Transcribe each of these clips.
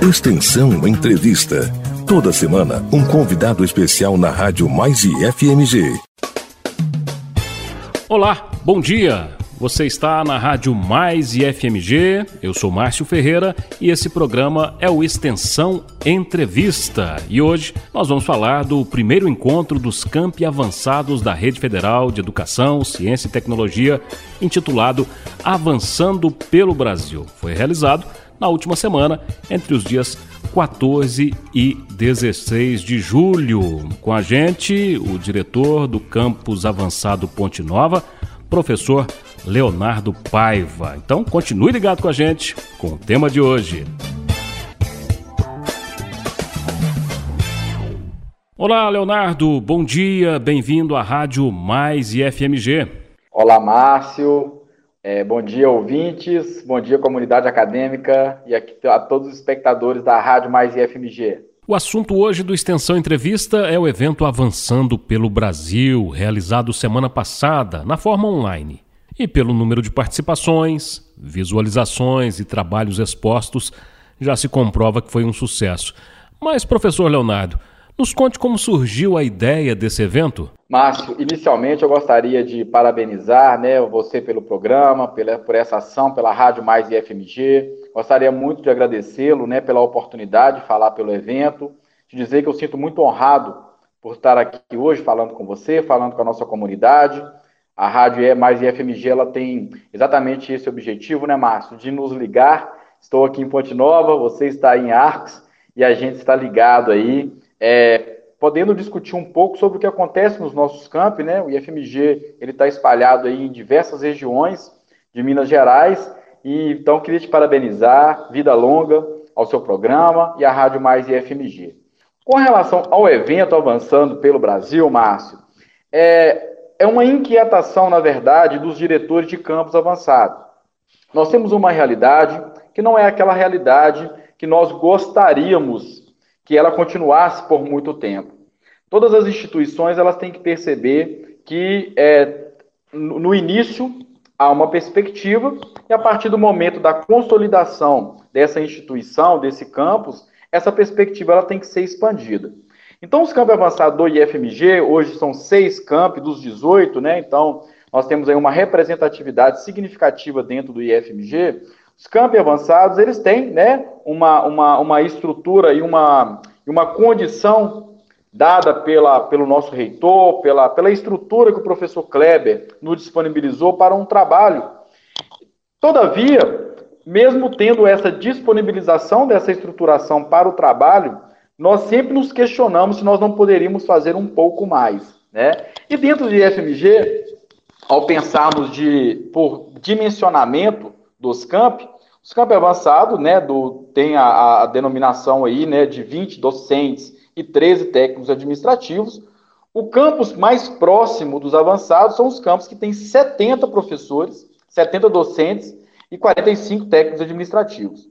Extensão Entrevista. Toda semana, um convidado especial na Rádio Mais e FMG. Olá, bom dia. Você está na Rádio Mais e FMG. Eu sou Márcio Ferreira e esse programa é o Extensão Entrevista. E hoje nós vamos falar do primeiro encontro dos campi avançados da Rede Federal de Educação, Ciência e Tecnologia, intitulado Avançando pelo Brasil. Foi realizado na última semana, entre os dias 14 e 16 de julho. Com a gente, o diretor do Campus Avançado Ponte Nova, professor Leonardo Paiva. Então, continue ligado com a gente com o tema de hoje. Olá, Leonardo, bom dia, bem-vindo à Rádio Mais e FMG. Olá, Márcio, é, bom dia, ouvintes. Bom dia, comunidade acadêmica e a todos os espectadores da Rádio Mais IFMG. O assunto hoje do Extensão Entrevista é o evento Avançando pelo Brasil, realizado semana passada, na forma online. E pelo número de participações, visualizações e trabalhos expostos, já se comprova que foi um sucesso. Mas, professor Leonardo, nos conte como surgiu a ideia desse evento. Márcio, inicialmente eu gostaria de parabenizar né, você pelo programa, pela, por essa ação, pela Rádio Mais e FMG. Gostaria muito de agradecê-lo né, pela oportunidade de falar pelo evento, de dizer que eu sinto muito honrado por estar aqui hoje falando com você, falando com a nossa comunidade. A Rádio é Mais e FMG ela tem exatamente esse objetivo, né, Márcio? De nos ligar. Estou aqui em Ponte Nova, você está em Arcos e a gente está ligado aí é, podendo discutir um pouco sobre o que acontece nos nossos campi, né? O IFMG ele está espalhado aí em diversas regiões de Minas Gerais e então queria te parabenizar, vida longa ao seu programa e à Rádio Mais IFMG. Com relação ao evento avançando pelo Brasil, Márcio, é, é uma inquietação, na verdade, dos diretores de campos avançados. Nós temos uma realidade que não é aquela realidade que nós gostaríamos que ela continuasse por muito tempo. Todas as instituições elas têm que perceber que é, no início há uma perspectiva e a partir do momento da consolidação dessa instituição, desse campus, essa perspectiva ela tem que ser expandida. Então, os campos avançados do IFMG, hoje são seis campos dos 18, né? Então, nós temos aí uma representatividade significativa dentro do IFMG. Os campos avançados, eles têm né, uma, uma, uma estrutura e uma, uma condição dada pela, pelo nosso reitor, pela, pela estrutura que o professor Kleber nos disponibilizou para um trabalho. Todavia, mesmo tendo essa disponibilização dessa estruturação para o trabalho, nós sempre nos questionamos se nós não poderíamos fazer um pouco mais. Né? E dentro de FMG, ao pensarmos de, por dimensionamento, dos campi. Os campi avançados, né, do, tem a, a, denominação aí, né, de 20 docentes e 13 técnicos administrativos. O campus mais próximo dos avançados são os campos que têm 70 professores, 70 docentes e 45 técnicos administrativos.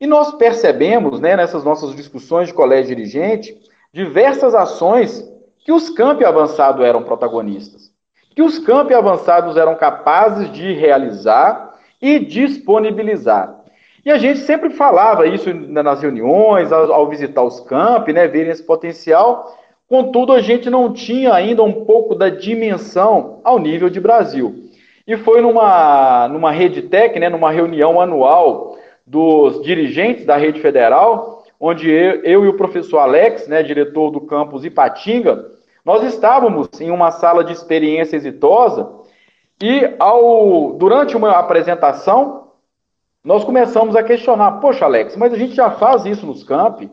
E nós percebemos, né, nessas nossas discussões de colégio dirigente, diversas ações que os campi avançados eram protagonistas, que os campi avançados eram capazes de realizar e disponibilizar. E a gente sempre falava isso nas reuniões, ao, visitar os campi, né, verem esse potencial. Contudo, a gente não tinha ainda um pouco da dimensão ao nível de Brasil. E foi numa, numa rede tech, né, numa reunião anual dos dirigentes da rede federal, onde eu, eu e o professor Alex, né, diretor do campus Ipatinga, nós estávamos em uma sala de experiência exitosa e ao, durante uma apresentação, nós começamos a questionar: poxa, Alex, mas a gente já faz isso nos campi.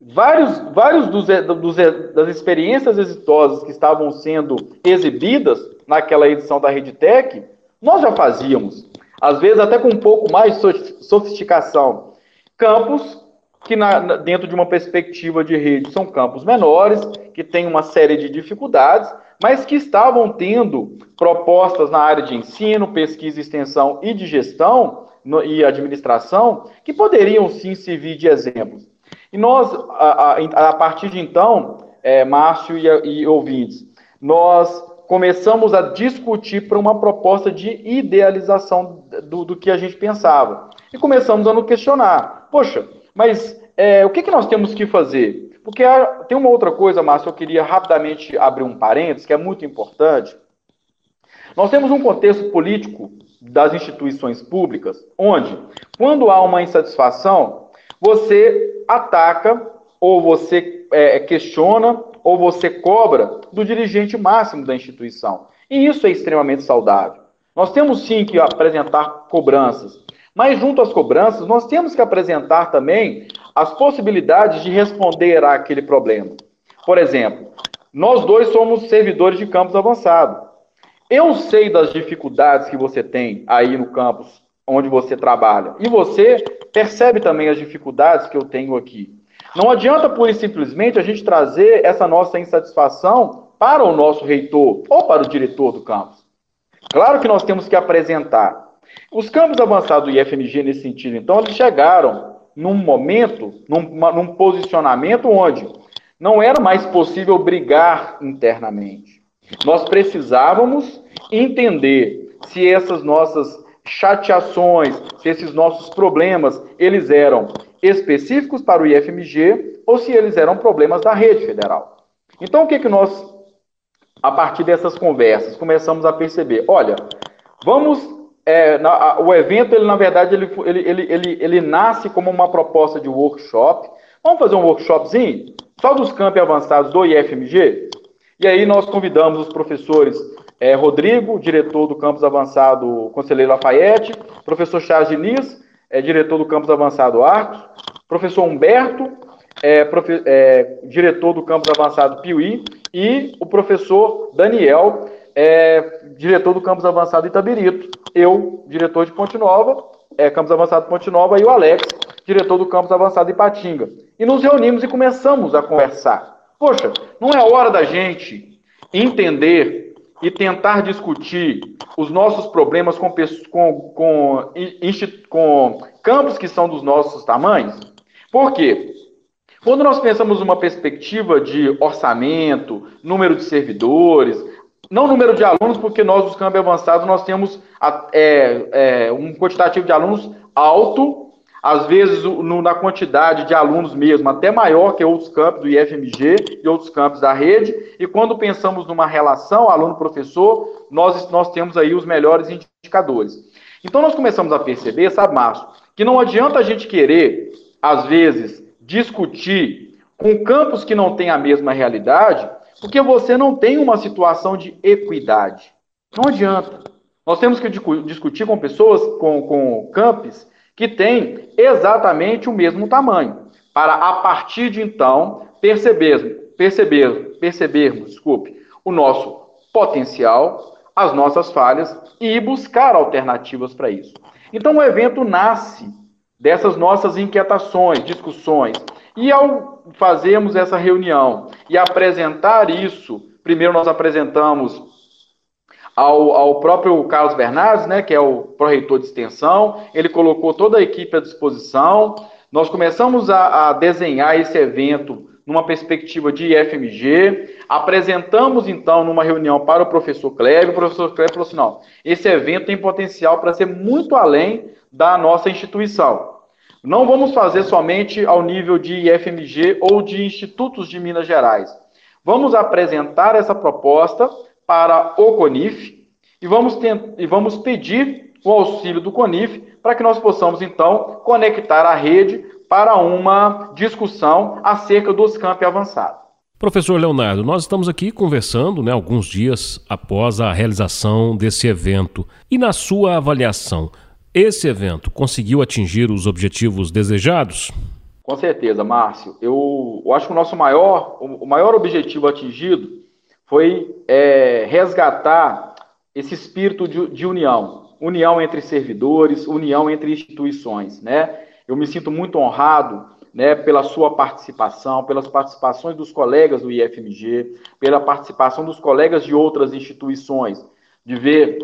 Vários, vários dos, dos, das experiências exitosas que estavam sendo exibidas naquela edição da RedTech, nós já fazíamos. Às vezes até com um pouco mais de sofisticação. Campos que na, dentro de uma perspectiva de rede são campos menores, que têm uma série de dificuldades, mas que estavam tendo propostas na área de ensino, pesquisa, extensão e de gestão no, e administração que poderiam sim servir de exemplos. E nós, a, a, a partir de então, é, Márcio e, e ouvintes, nós começamos a discutir para uma proposta de idealização do, do que a gente pensava. E começamos a nos questionar: poxa, mas é, o que, que nós temos que fazer? Porque tem uma outra coisa, Márcio, eu queria rapidamente abrir um parênteses, que é muito importante. Nós temos um contexto político das instituições públicas, onde, quando há uma insatisfação, você ataca, ou você é, questiona, ou você cobra do dirigente máximo da instituição. E isso é extremamente saudável. Nós temos sim que apresentar cobranças, mas junto às cobranças, nós temos que apresentar também as possibilidades de responder àquele problema. Por exemplo, nós dois somos servidores de campus avançado. Eu sei das dificuldades que você tem aí no campus onde você trabalha. E você percebe também as dificuldades que eu tenho aqui. Não adianta pura e simplesmente a gente trazer essa nossa insatisfação para o nosso reitor ou para o diretor do campus. Claro que nós temos que apresentar. Os campos avançados do IFMG nesse sentido, então, eles chegaram num momento, num, num posicionamento onde não era mais possível brigar internamente. Nós precisávamos entender se essas nossas chateações, se esses nossos problemas, eles eram específicos para o IFMG ou se eles eram problemas da rede federal. Então, o que, que nós, a partir dessas conversas, começamos a perceber? Olha, vamos. É, na, o evento, ele, na verdade, ele, ele, ele, ele, ele nasce como uma proposta de workshop. Vamos fazer um workshopzinho? Só dos campos avançados do IFMG? E aí nós convidamos os professores é, Rodrigo, diretor do campus avançado Conselheiro Lafayette, professor Charles Diniz, é, diretor do campus avançado Arcos, professor Humberto, é, profe, é, diretor do campus avançado Piuí, e o professor Daniel, é, diretor do campus avançado Itabirito, eu, diretor de Ponte Nova, é, campus avançado Ponte Nova, e o Alex, diretor do campus avançado Ipatinga. E nos reunimos e começamos a conversar. Poxa, não é hora da gente entender e tentar discutir os nossos problemas com, com, com, com campos que são dos nossos tamanhos? Por quê? Quando nós pensamos numa perspectiva de orçamento, número de servidores, não número de alunos, porque nós, os campos avançados, nós temos é, é, um quantitativo de alunos alto às vezes no, na quantidade de alunos mesmo, até maior que outros campos do IFMG e outros campos da rede. E quando pensamos numa relação aluno-professor, nós, nós temos aí os melhores indicadores. Então nós começamos a perceber, sabe, Márcio, que não adianta a gente querer, às vezes, discutir com campos que não têm a mesma realidade, porque você não tem uma situação de equidade. Não adianta. Nós temos que discutir com pessoas, com, com campos que tem exatamente o mesmo tamanho, para a partir de então perceber, perceber, percebermos, desculpe, o nosso potencial, as nossas falhas e buscar alternativas para isso. Então o evento nasce dessas nossas inquietações, discussões. E ao fazermos essa reunião e apresentar isso, primeiro nós apresentamos ao, ao próprio Carlos Bernardes, né, que é o pró-reitor de extensão, ele colocou toda a equipe à disposição. Nós começamos a, a desenhar esse evento numa perspectiva de IFMG, apresentamos então numa reunião para o professor Kleber, o professor Kleber falou assim, não, esse evento tem potencial para ser muito além da nossa instituição. Não vamos fazer somente ao nível de IFMG ou de institutos de Minas Gerais. Vamos apresentar essa proposta para o CONIF e vamos, e vamos pedir o auxílio do CONIF para que nós possamos, então, conectar a rede para uma discussão acerca dos campi avançados. Professor Leonardo, nós estamos aqui conversando né, alguns dias após a realização desse evento. E na sua avaliação, esse evento conseguiu atingir os objetivos desejados? Com certeza, Márcio. Eu, eu acho que o nosso maior, o maior objetivo atingido foi é, resgatar esse espírito de, de, união, união entre servidores, união entre instituições, né? Eu me sinto muito honrado, né, pela sua participação, pelas participações dos colegas do IFMG, pela participação dos colegas de outras instituições, de ver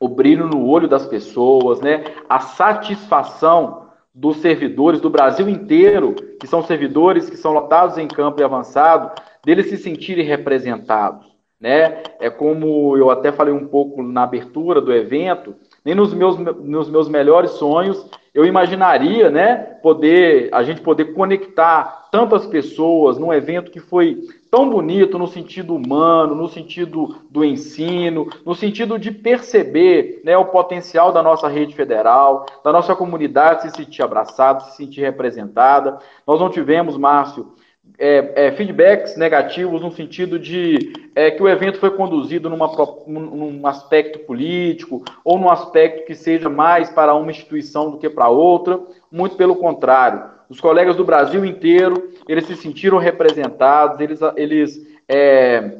o brilho no olho das pessoas, né, a satisfação dos servidores do Brasil inteiro, que são servidores que são lotados em campo e avançado, deles se sentirem representados. Né? É como eu até falei um pouco na abertura do evento, nem nos meus, nos meus melhores sonhos eu imaginaria, né, poder a gente poder conectar tantas pessoas num evento que foi tão bonito no sentido humano, no sentido do ensino, no sentido de perceber né, o potencial da nossa rede federal, da nossa comunidade se sentir abraçada, se sentir representada. Nós não tivemos, Márcio, é, é, feedbacks negativos no sentido de é, que o evento foi conduzido numa, num aspecto político ou num aspecto que seja mais para uma instituição do que para outra. Muito pelo contrário. Os colegas do Brasil inteiro, eles se sentiram representados, eles, eles é,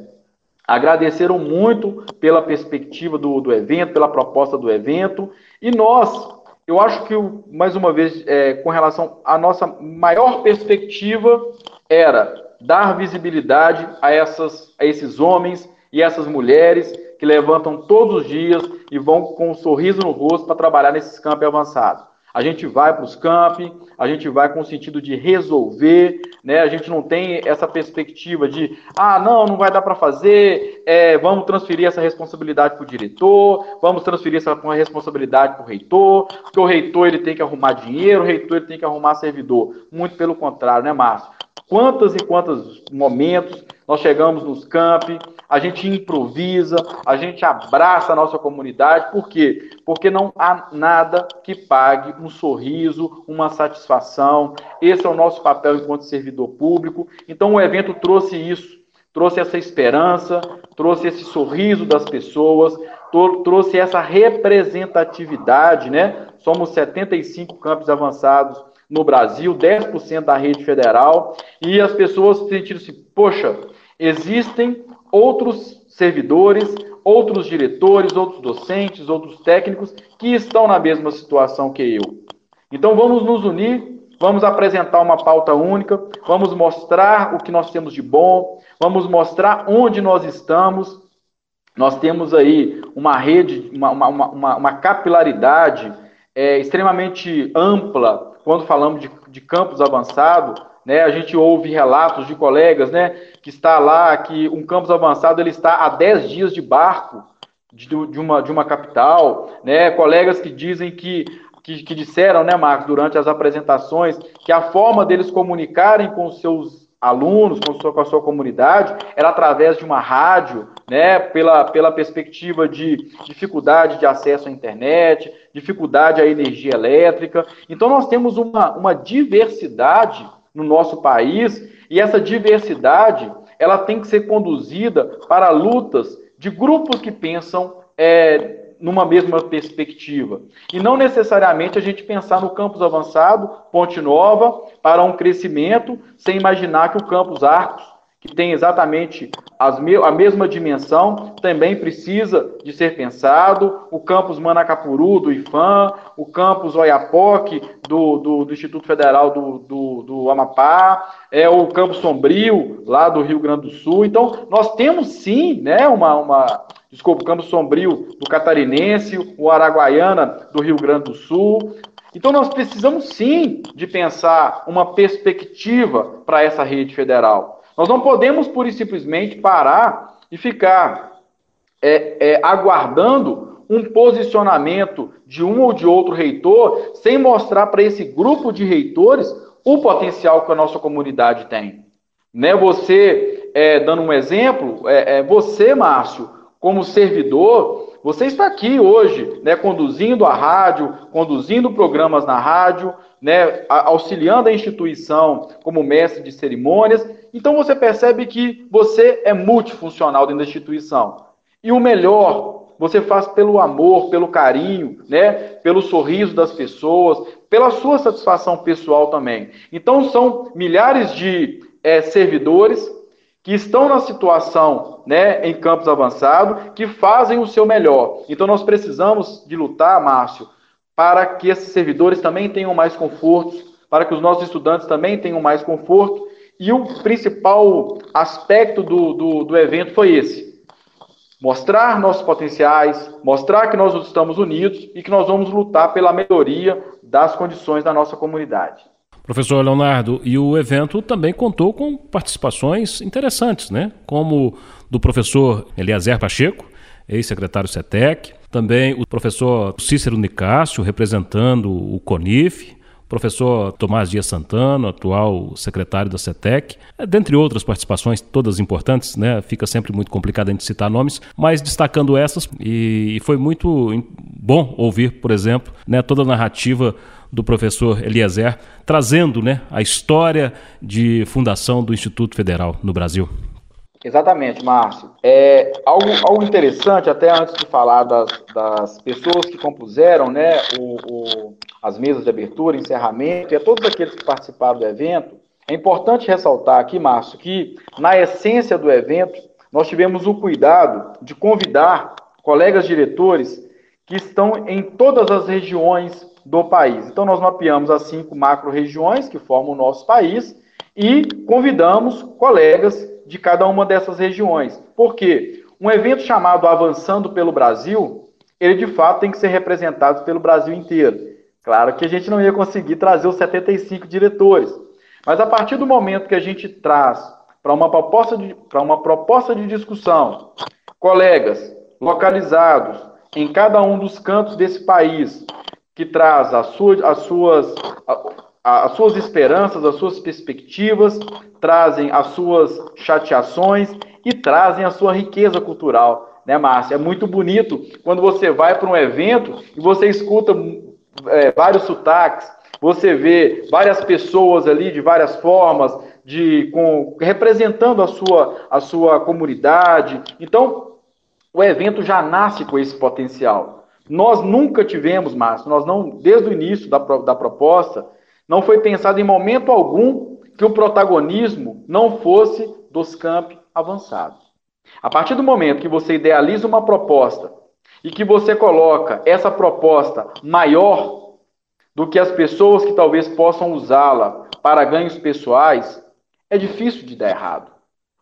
agradeceram muito pela perspectiva do, do evento, pela proposta do evento. E nós, eu acho que, mais uma vez, é, com relação à nossa maior perspectiva, era dar visibilidade a, essas, a esses homens e essas mulheres que levantam todos os dias e vão com um sorriso no rosto para trabalhar nesses campos avançados. A gente vai para os campi, a gente vai com o sentido de resolver, né? A gente não tem essa perspectiva de, ah, não, não vai dar para fazer, é, vamos transferir essa responsabilidade para o diretor, vamos transferir essa responsabilidade para o reitor, porque o reitor ele tem que arrumar dinheiro, o reitor ele tem que arrumar servidor. Muito pelo contrário, né, Márcio? Quantos e quantos momentos nós chegamos nos campi, a gente improvisa, a gente abraça a nossa comunidade, por quê? Porque não há nada que pague um sorriso, uma satisfação. Esse é o nosso papel enquanto servidor público. Então o evento trouxe isso, trouxe essa esperança, trouxe esse sorriso das pessoas, trouxe essa representatividade, né? Somos 75 campos avançados no Brasil, 10% da rede federal, e as pessoas sentiram assim, poxa, existem outros servidores, outros diretores, outros docentes, outros técnicos que estão na mesma situação que eu. Então vamos nos unir, vamos apresentar uma pauta única, vamos mostrar o que nós temos de bom, vamos mostrar onde nós estamos. Nós temos aí uma rede, uma, uma, uma, uma capilaridade é, extremamente ampla quando falamos de, de campus avançado, né, a gente ouve relatos de colegas, né, que está lá, que um campus avançado ele está a 10 dias de barco de, de, uma, de uma capital, né, colegas que dizem que, que, que disseram, né, Marcos, durante as apresentações, que a forma deles comunicarem com os seus alunos, com, sua, com a sua comunidade, era através de uma rádio, né, pela, pela perspectiva de dificuldade de acesso à internet, dificuldade à energia elétrica. Então, nós temos uma, uma diversidade no nosso país e essa diversidade ela tem que ser conduzida para lutas de grupos que pensam é, numa mesma perspectiva. E não necessariamente a gente pensar no campus avançado, Ponte Nova, para um crescimento, sem imaginar que o campus Arcos, que tem exatamente me a mesma dimensão, também precisa de ser pensado. O campus Manacapuru, do IFAM, o campus Oiapoque, do, do, do Instituto Federal do, do, do, Amapá, é o campus Sombrio, lá do Rio Grande do Sul. Então, nós temos sim né, uma, uma, desculpa, o Campo Sombrio do Catarinense, o Araguaiana do Rio Grande do Sul. Então nós precisamos sim de pensar uma perspectiva para essa rede federal. Nós não podemos pura e simplesmente parar e ficar é, é, aguardando um posicionamento de um ou de outro reitor sem mostrar para esse grupo de reitores o potencial que a nossa comunidade tem. Né? Você, é, dando um exemplo, é, é, você, Márcio, como servidor, você está aqui hoje, né, conduzindo a rádio, conduzindo programas na rádio, né, auxiliando a instituição como mestre de cerimônias. Então você percebe que você é multifuncional dentro da instituição. E o melhor, você faz pelo amor, pelo carinho, né, pelo sorriso das pessoas, pela sua satisfação pessoal também. Então são milhares de é, servidores que estão na situação, né, em campos avançados, que fazem o seu melhor. Então nós precisamos de lutar, Márcio, para que esses servidores também tenham mais conforto, para que os nossos estudantes também tenham mais conforto. E o principal aspecto do, do, do evento foi esse: mostrar nossos potenciais, mostrar que nós estamos unidos e que nós vamos lutar pela melhoria das condições da nossa comunidade. Professor Leonardo, e o evento também contou com participações interessantes, né? Como do professor Eliezer Pacheco, ex-secretário SETEC, também o professor Cícero Nicásio, representando o CONIF, professor Tomás Dias Santana, atual secretário da CETEC, é, dentre outras participações, todas importantes, né? Fica sempre muito complicado a gente citar nomes, mas destacando essas, e foi muito bom ouvir, por exemplo, né, toda a narrativa do professor Eliezer, trazendo né, a história de fundação do Instituto Federal no Brasil. Exatamente, Márcio. É, algo, algo interessante, até antes de falar das, das pessoas que compuseram né, o, o, as mesas de abertura, encerramento, e a todos aqueles que participaram do evento, é importante ressaltar aqui, Márcio, que na essência do evento, nós tivemos o cuidado de convidar colegas diretores que estão em todas as regiões do país. Então, nós mapeamos as cinco macro-regiões que formam o nosso país e convidamos colegas de cada uma dessas regiões. Por quê? Um evento chamado Avançando pelo Brasil, ele de fato tem que ser representado pelo Brasil inteiro. Claro que a gente não ia conseguir trazer os 75 diretores, mas a partir do momento que a gente traz para uma proposta de, para uma proposta de discussão, colegas localizados em cada um dos cantos desse país, que traz as suas, as suas, as suas esperanças, as suas perspectivas, trazem as suas chateações e trazem a sua riqueza cultural, né, Márcia? É muito bonito quando você vai para um evento e você escuta é, vários sotaques, você vê várias pessoas ali de várias formas, de com, representando a sua, a sua comunidade. Então, o evento já nasce com esse potencial. Nós nunca tivemos, Márcio, nós não, desde o início da, da proposta, não foi pensado em momento algum que o protagonismo não fosse dos campi avançados. A partir do momento que você idealiza uma proposta e que você coloca essa proposta maior do que as pessoas que talvez possam usá-la para ganhos pessoais, é difícil de dar errado.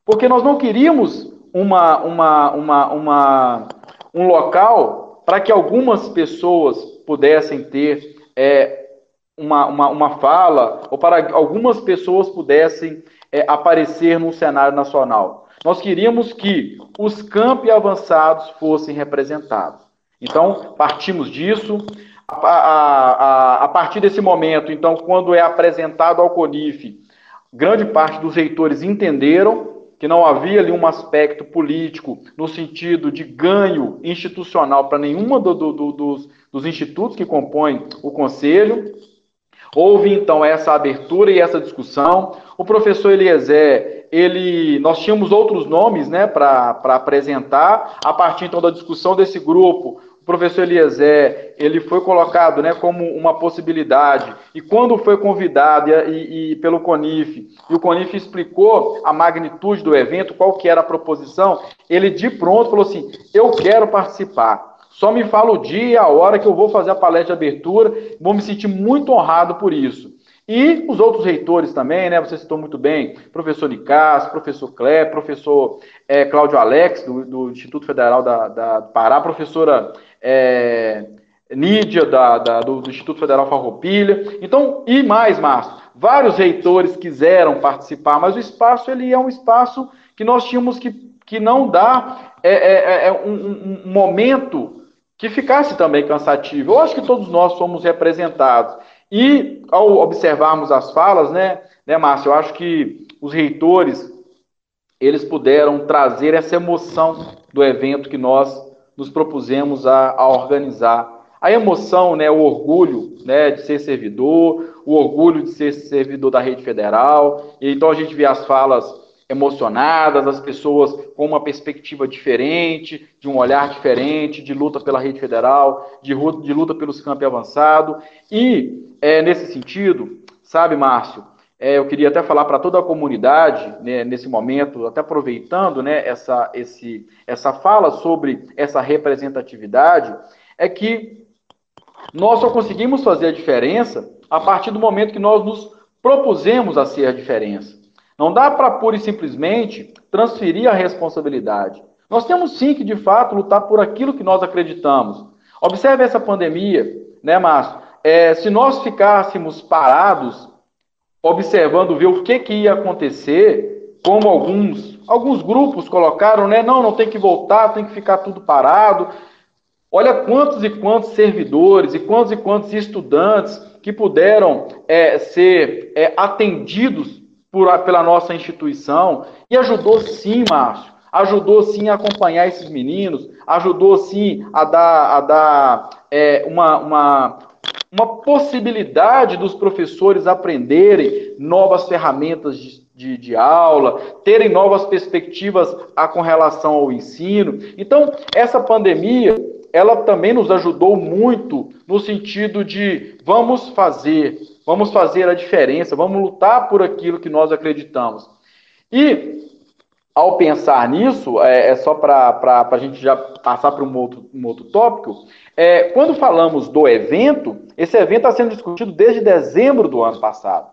Porque nós não queríamos uma, uma, uma, uma um local para que algumas pessoas pudessem ter é, uma, uma, uma fala ou para algumas pessoas pudessem é, aparecer no cenário nacional. Nós queríamos que os campi avançados fossem representados. Então, partimos disso. A, a, a, a partir desse momento, então, quando é apresentado ao CONIF, grande parte dos reitores entenderam que não havia ali um aspecto político no sentido de ganho institucional para nenhuma do, do, do, dos, dos institutos que compõem o conselho. Houve então essa abertura e essa discussão. O professor Eliezer, ele, nós tínhamos outros nomes né, para apresentar. A partir então da discussão desse grupo, o professor Eliezer ele foi colocado né, como uma possibilidade. E quando foi convidado e, e, pelo CONIF, e o CONIF explicou a magnitude do evento, qual que era a proposição, ele de pronto falou assim: eu quero participar. Só me fala o dia e a hora que eu vou fazer a palestra de abertura, vou me sentir muito honrado por isso. E os outros reitores também, né? Você citou muito bem, professor Nicás, professor Clé, professor é, Cláudio Alex, do, do, Instituto Federal da, da Pará, professora é, Nídia, da, da do, do, Instituto Federal Farroupilha. Então, e mais, Márcio, vários reitores quiseram participar, mas o espaço ele é um espaço que nós tínhamos que, que não dar é, é, é um, um momento que ficasse também cansativo. Eu acho que todos nós somos representados. E ao observarmos as falas, né, né, Márcio, eu acho que os reitores eles puderam trazer essa emoção do evento que nós nos propusemos a, a organizar. A emoção, né, o orgulho né, de ser servidor, o orgulho de ser servidor da rede federal. E então a gente vê as falas emocionadas, as pessoas com uma perspectiva diferente, de um olhar diferente, de luta pela rede federal, de, de luta pelos campos avançados. E, é, nesse sentido, sabe, Márcio, é, eu queria até falar para toda a comunidade, né, nesse momento, até aproveitando né, essa, esse, essa fala sobre essa representatividade, é que nós só conseguimos fazer a diferença a partir do momento que nós nos propusemos a ser a diferença. Não dá para pura e simplesmente transferir a responsabilidade. Nós temos sim que, de fato, lutar por aquilo que nós acreditamos. Observe essa pandemia, né, Márcio? É, se nós ficássemos parados, observando, ver o que, que ia acontecer, como alguns, alguns grupos colocaram, né? Não, não tem que voltar, tem que ficar tudo parado. Olha quantos e quantos servidores e quantos e quantos estudantes que puderam é, ser é, atendidos por, pela nossa instituição e ajudou sim, Márcio, ajudou sim a acompanhar esses meninos, ajudou sim a dar, a dar é, uma, uma, uma possibilidade dos professores aprenderem novas ferramentas de, de, de, aula, terem novas perspectivas a, com relação ao ensino. Então, essa pandemia, ela também nos ajudou muito no sentido de vamos fazer, vamos fazer a diferença, vamos lutar por aquilo que nós acreditamos. E ao pensar nisso, é, é só para a gente já passar para um outro, um outro tópico, é, quando falamos do evento, esse evento está sendo discutido desde dezembro do ano passado.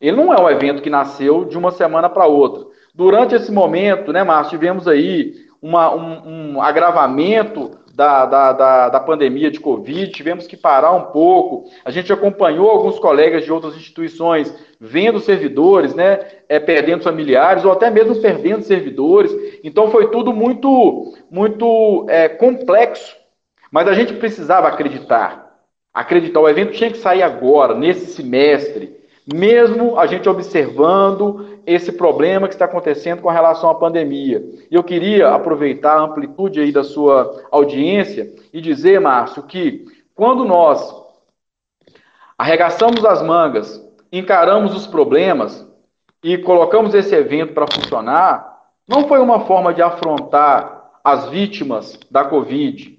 Ele não é um evento que nasceu de uma semana para outra. Durante esse momento, né, Márcio, tivemos aí uma, um, um agravamento da, da, da, da, pandemia de Covid, tivemos que parar um pouco. A gente acompanhou alguns colegas de outras instituições vendo servidores, né, é, perdendo familiares ou até mesmo perdendo servidores. Então foi tudo muito, muito é, complexo. Mas a gente precisava acreditar. Acreditar. O evento tinha que sair agora, nesse semestre mesmo a gente observando esse problema que está acontecendo com relação à pandemia. E eu queria aproveitar a amplitude aí da sua audiência e dizer, Márcio, que quando nós arregaçamos as mangas, encaramos os problemas e colocamos esse evento para funcionar, não foi uma forma de afrontar as vítimas da Covid,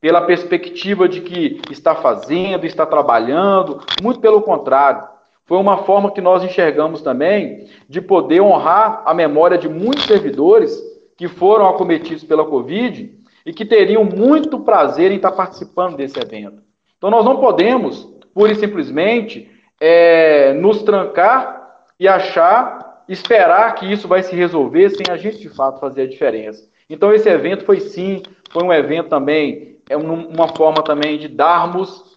pela perspectiva de que está fazendo, está trabalhando, muito pelo contrário foi uma forma que nós enxergamos também de poder honrar a memória de muitos servidores que foram acometidos pela Covid e que teriam muito prazer em estar participando desse evento. Então, nós não podemos, pura e simplesmente, é, nos trancar e achar, esperar que isso vai se resolver sem a gente, de fato, fazer a diferença. Então, esse evento foi sim, foi um evento também, é uma forma também de darmos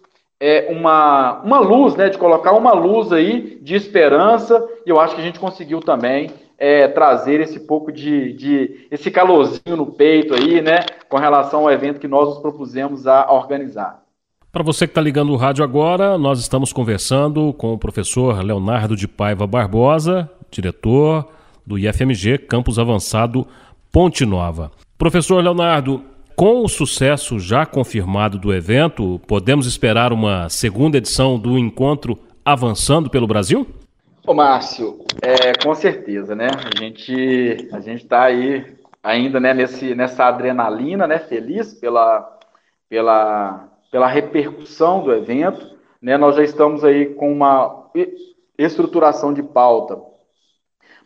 é, uma, uma luz, né, de colocar uma luz aí de esperança, e eu acho que a gente conseguiu também é, trazer esse pouco de, de, esse calorzinho no peito aí, né, com relação ao evento que nós nos propusemos a organizar. Para você que está ligando o rádio agora, nós estamos conversando com o professor Leonardo de Paiva Barbosa, diretor do IFMG Campus Avançado Ponte Nova. Professor Leonardo, com o sucesso já confirmado do evento, podemos esperar uma segunda edição do encontro avançando pelo Brasil? Ô, Márcio, é, com certeza, né? A gente a gente está aí ainda né, nesse, nessa adrenalina, né? Feliz pela, pela, pela repercussão do evento. Né? Nós já estamos aí com uma estruturação de pauta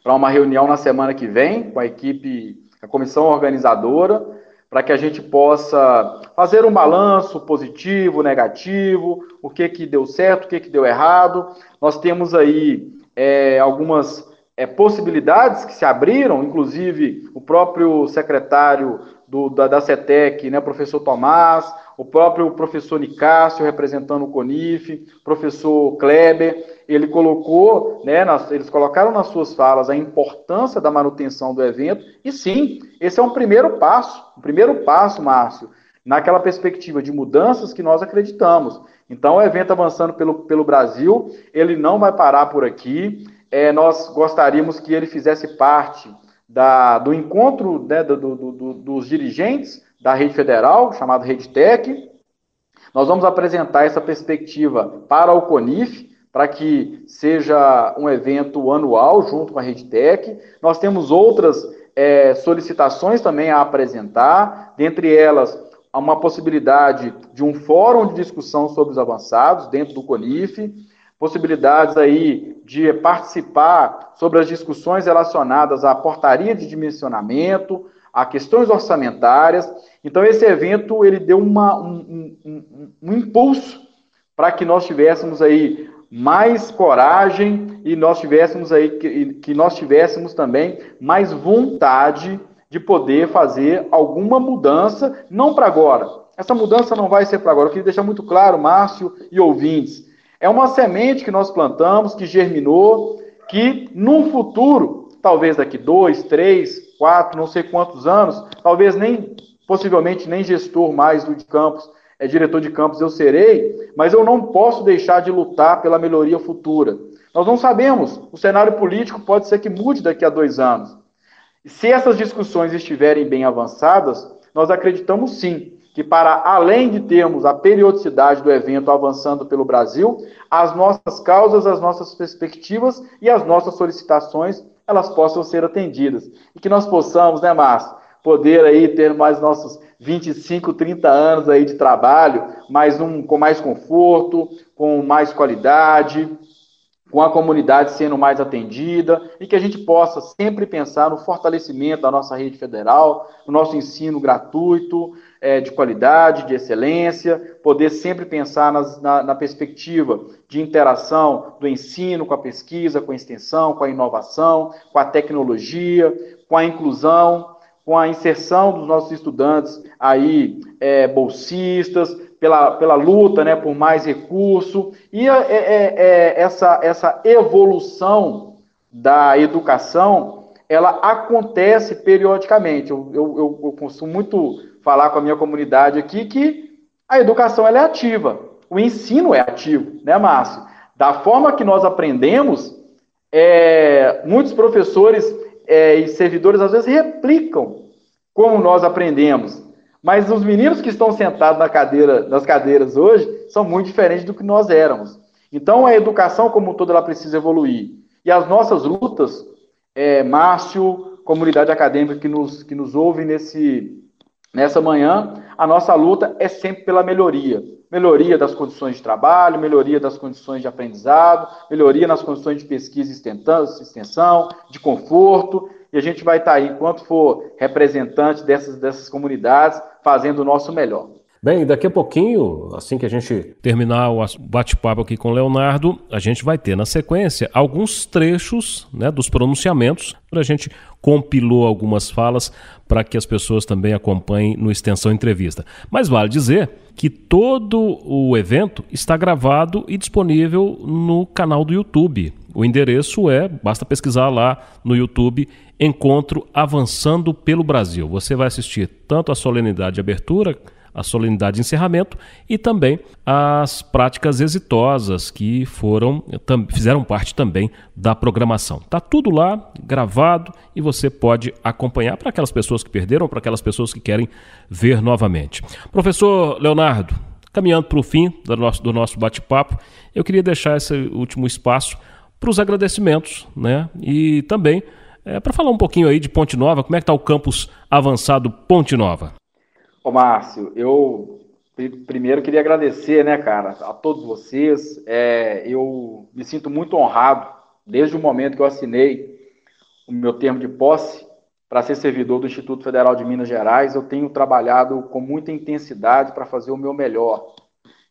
para uma reunião na semana que vem com a equipe, a comissão organizadora para que a gente possa fazer um balanço positivo, negativo, o que que deu certo, o que que deu errado. Nós temos aí é, algumas é, possibilidades que se abriram, inclusive o próprio secretário do, da, da CETEC, né, professor Tomás, o próprio professor Nicásio, representando o CONIF, professor Kleber, ele colocou, né, nas, eles colocaram nas suas falas a importância da manutenção do evento, e sim, esse é um primeiro passo, um primeiro passo, Márcio, naquela perspectiva de mudanças que nós acreditamos. Então, o evento avançando pelo, pelo Brasil, ele não vai parar por aqui, é, nós gostaríamos que ele fizesse parte da, do encontro né, do, do, do, dos dirigentes da rede federal, chamado Rede Tech. Nós vamos apresentar essa perspectiva para o CONIF, para que seja um evento anual junto com a Rede Tech. Nós temos outras é, solicitações também a apresentar, dentre elas uma possibilidade de um fórum de discussão sobre os avançados dentro do CONIF, possibilidades aí de participar sobre as discussões relacionadas à portaria de dimensionamento, a questões orçamentárias. Então, esse evento ele deu uma, um, um, um impulso para que nós tivéssemos aí mais coragem e nós tivéssemos aí que, que nós tivéssemos também mais vontade de poder fazer alguma mudança, não para agora. Essa mudança não vai ser para agora. Eu queria deixar muito claro, Márcio e ouvintes. É uma semente que nós plantamos, que germinou, que no futuro, talvez daqui dois, três, quatro, não sei quantos anos, talvez nem, possivelmente nem gestor mais do campus, é diretor de campus eu serei, mas eu não posso deixar de lutar pela melhoria futura. Nós não sabemos, o cenário político pode ser que mude daqui a dois anos. Se essas discussões estiverem bem avançadas, nós acreditamos sim que, para além de termos a periodicidade do evento avançando pelo Brasil, as nossas causas, as nossas perspectivas e as nossas solicitações elas possam ser atendidas. E que nós possamos, né, Márcio, poder aí ter mais nossos 25, 30 anos aí de trabalho, mais um, com mais conforto, com mais qualidade, com a comunidade sendo mais atendida e que a gente possa sempre pensar no fortalecimento da nossa rede federal, no nosso ensino gratuito, é, de qualidade, de excelência, poder sempre pensar nas, na, na perspectiva de interação do ensino com a pesquisa, com a extensão, com a inovação, com a tecnologia, com a inclusão, com a inserção dos nossos estudantes aí, é, bolsistas, pela, pela luta né, por mais recurso, e é, é, é, essa, essa evolução da educação, ela acontece periodicamente. Eu, eu, eu costumo muito falar com a minha comunidade aqui que a educação é ativa, o ensino é ativo, né, Márcio? Da forma que nós aprendemos, é, muitos professores é, e servidores às vezes replicam como nós aprendemos. Mas os meninos que estão sentados na cadeira, nas cadeiras hoje são muito diferentes do que nós éramos. Então a educação como um todo ela precisa evoluir. E as nossas lutas, é, Márcio, comunidade acadêmica que nos, que nos ouve nesse, nessa manhã, a nossa luta é sempre pela melhoria. Melhoria das condições de trabalho, melhoria das condições de aprendizado, melhoria nas condições de pesquisa e extensão, de conforto, e a gente vai estar aí, enquanto for representante dessas, dessas comunidades, fazendo o nosso melhor. Bem, daqui a pouquinho, assim que a gente terminar o bate-papo aqui com o Leonardo, a gente vai ter na sequência alguns trechos né, dos pronunciamentos. A gente compilou algumas falas para que as pessoas também acompanhem no Extensão Entrevista. Mas vale dizer que todo o evento está gravado e disponível no canal do YouTube. O endereço é, basta pesquisar lá no YouTube, Encontro Avançando pelo Brasil. Você vai assistir tanto a solenidade de abertura, a solenidade de encerramento e também as práticas exitosas que foram fizeram parte também da programação. Tá tudo lá gravado e você pode acompanhar para aquelas pessoas que perderam, para aquelas pessoas que querem ver novamente. Professor Leonardo, caminhando para o fim do nosso, do nosso bate-papo, eu queria deixar esse último espaço para os agradecimentos, né? E também é, para falar um pouquinho aí de Ponte Nova, como é que está o campus avançado Ponte Nova? Ô Márcio, eu primeiro queria agradecer, né, cara, a todos vocês. É, eu me sinto muito honrado desde o momento que eu assinei o meu termo de posse para ser servidor do Instituto Federal de Minas Gerais. Eu tenho trabalhado com muita intensidade para fazer o meu melhor.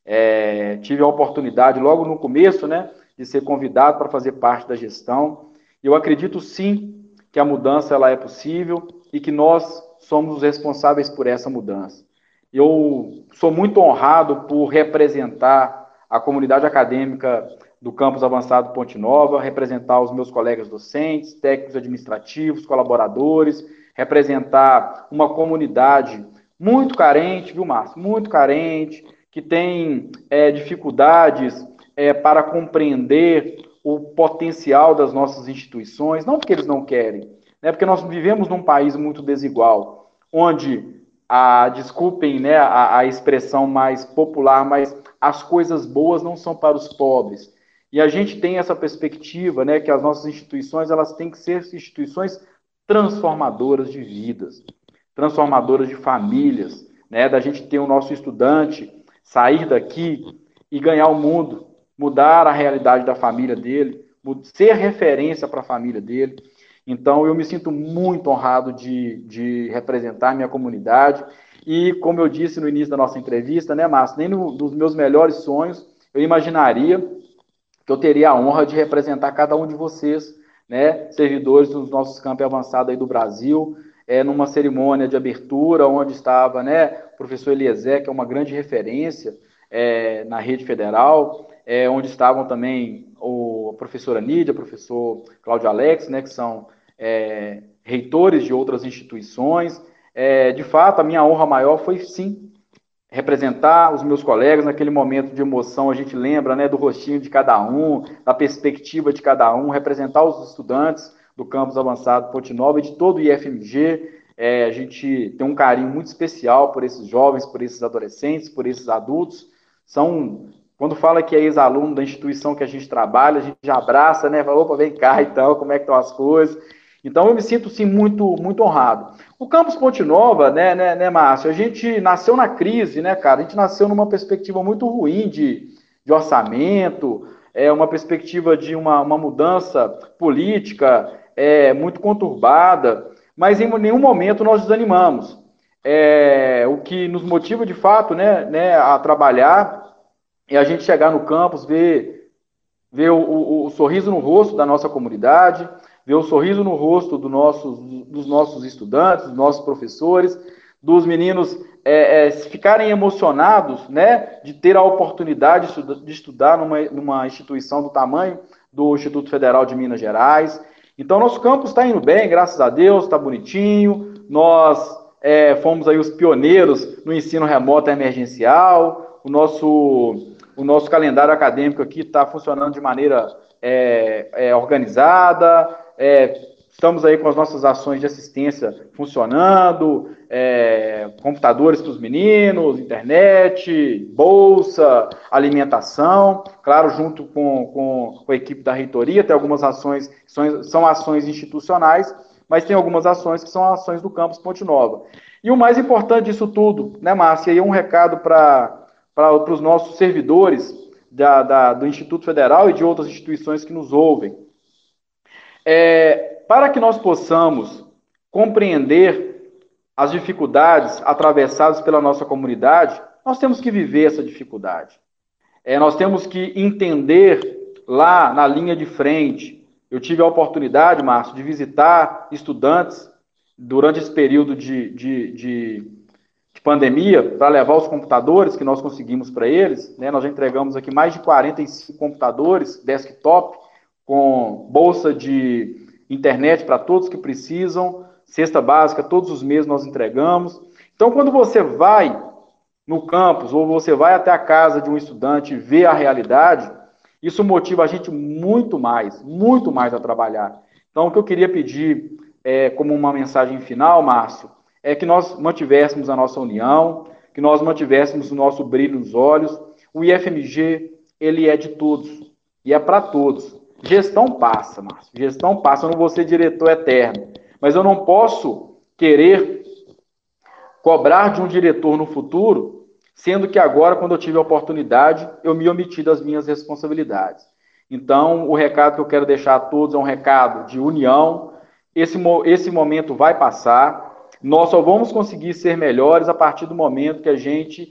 É, tive a oportunidade logo no começo, né, de ser convidado para fazer parte da gestão. Eu acredito sim que a mudança ela é possível e que nós somos os responsáveis por essa mudança. Eu sou muito honrado por representar a comunidade acadêmica do campus avançado Ponte Nova, representar os meus colegas docentes, técnicos administrativos, colaboradores, representar uma comunidade muito carente, viu, Márcio? Muito carente, que tem é, dificuldades é, para compreender o potencial das nossas instituições, não porque eles não querem, né, porque nós vivemos num país muito desigual, onde, a, desculpem né, a, a expressão mais popular, mas as coisas boas não são para os pobres. E a gente tem essa perspectiva, né, que as nossas instituições elas têm que ser instituições transformadoras de vidas, transformadoras de famílias, né, da gente ter o nosso estudante sair daqui e ganhar o mundo, mudar a realidade da família dele, ser referência para a família dele. Então, eu me sinto muito honrado de, de representar minha comunidade. E, como eu disse no início da nossa entrevista, né, Márcio, nem no, nos meus melhores sonhos eu imaginaria que eu teria a honra de representar cada um de vocês, né, servidores dos nossos campos avançados aí do Brasil, é, numa cerimônia de abertura, onde estava né, o professor Eliezer, que é uma grande referência é, na rede federal, é, onde estavam também o, a professora Nídia, o professor Cláudio Alex, né, que são é, reitores de outras instituições. É, de fato, a minha honra maior foi sim representar os meus colegas naquele momento de emoção. A gente lembra né, do rostinho de cada um, da perspectiva de cada um, representar os estudantes do campus avançado Ponte Nova e de todo o IFMG. É, a gente tem um carinho muito especial por esses jovens, por esses adolescentes, por esses adultos. São, quando fala que é ex-aluno da instituição que a gente trabalha, a gente já abraça, né? Fala, opa, vem cá então, como é que estão as coisas. Então eu me sinto sim muito, muito honrado. O campus Ponte Nova, né, né, né, Márcio? A gente nasceu na crise, né, cara? A gente nasceu numa perspectiva muito ruim de, de orçamento, é uma perspectiva de uma, uma mudança política é, muito conturbada, mas em nenhum momento nós desanimamos. É, o que nos motiva de fato né, né, a trabalhar é a gente chegar no campus, ver, ver o, o, o sorriso no rosto da nossa comunidade, ver o sorriso no rosto do dos nossos estudantes, dos nossos professores, dos meninos é, é, ficarem emocionados né, de ter a oportunidade de estudar numa, numa instituição do tamanho do Instituto Federal de Minas Gerais. Então, nosso campus está indo bem, graças a Deus, está bonitinho. Nós é, fomos aí os pioneiros no ensino remoto emergencial. O nosso, o nosso calendário acadêmico aqui está funcionando de maneira é, é, organizada. É, estamos aí com as nossas ações de assistência funcionando, é, computadores para os meninos, internet, bolsa, alimentação, claro, junto com, com, com, a equipe da reitoria, tem algumas ações que são, são ações institucionais, mas tem algumas ações que são ações do campus Ponte Nova. E o mais importante disso tudo, né, Márcia, e um recado para os nossos servidores da, da, do Instituto Federal e de outras instituições que nos ouvem. É, para que nós possamos compreender as dificuldades atravessadas pela nossa comunidade, nós temos que viver essa dificuldade. É, nós temos que entender lá na linha de frente. Eu tive a oportunidade, Márcio, de visitar estudantes durante esse período de, de, de, de pandemia para levar os computadores que nós conseguimos para eles. Né? Nós já entregamos aqui mais de 45 computadores desktop com bolsa de internet para todos que precisam, cesta básica, todos os meses nós entregamos. Então, quando você vai no campus ou você vai até a casa de um estudante e vê a realidade, isso motiva a gente muito mais, muito mais a trabalhar. Então, o que eu queria pedir é, como uma mensagem final, Márcio, é que nós mantivéssemos a nossa união, que nós mantivéssemos o nosso brilho nos olhos. O IFMG, ele é de todos e é para todos. Gestão passa, Márcio. Gestão passa. Eu não vou ser diretor eterno. Mas eu não posso querer cobrar de um diretor no futuro, sendo que agora, quando eu tive a oportunidade, eu me omiti das minhas responsabilidades. Então, o recado que eu quero deixar a todos é um recado de união. Esse, esse momento vai passar. Nós só vamos conseguir ser melhores a partir do momento que a gente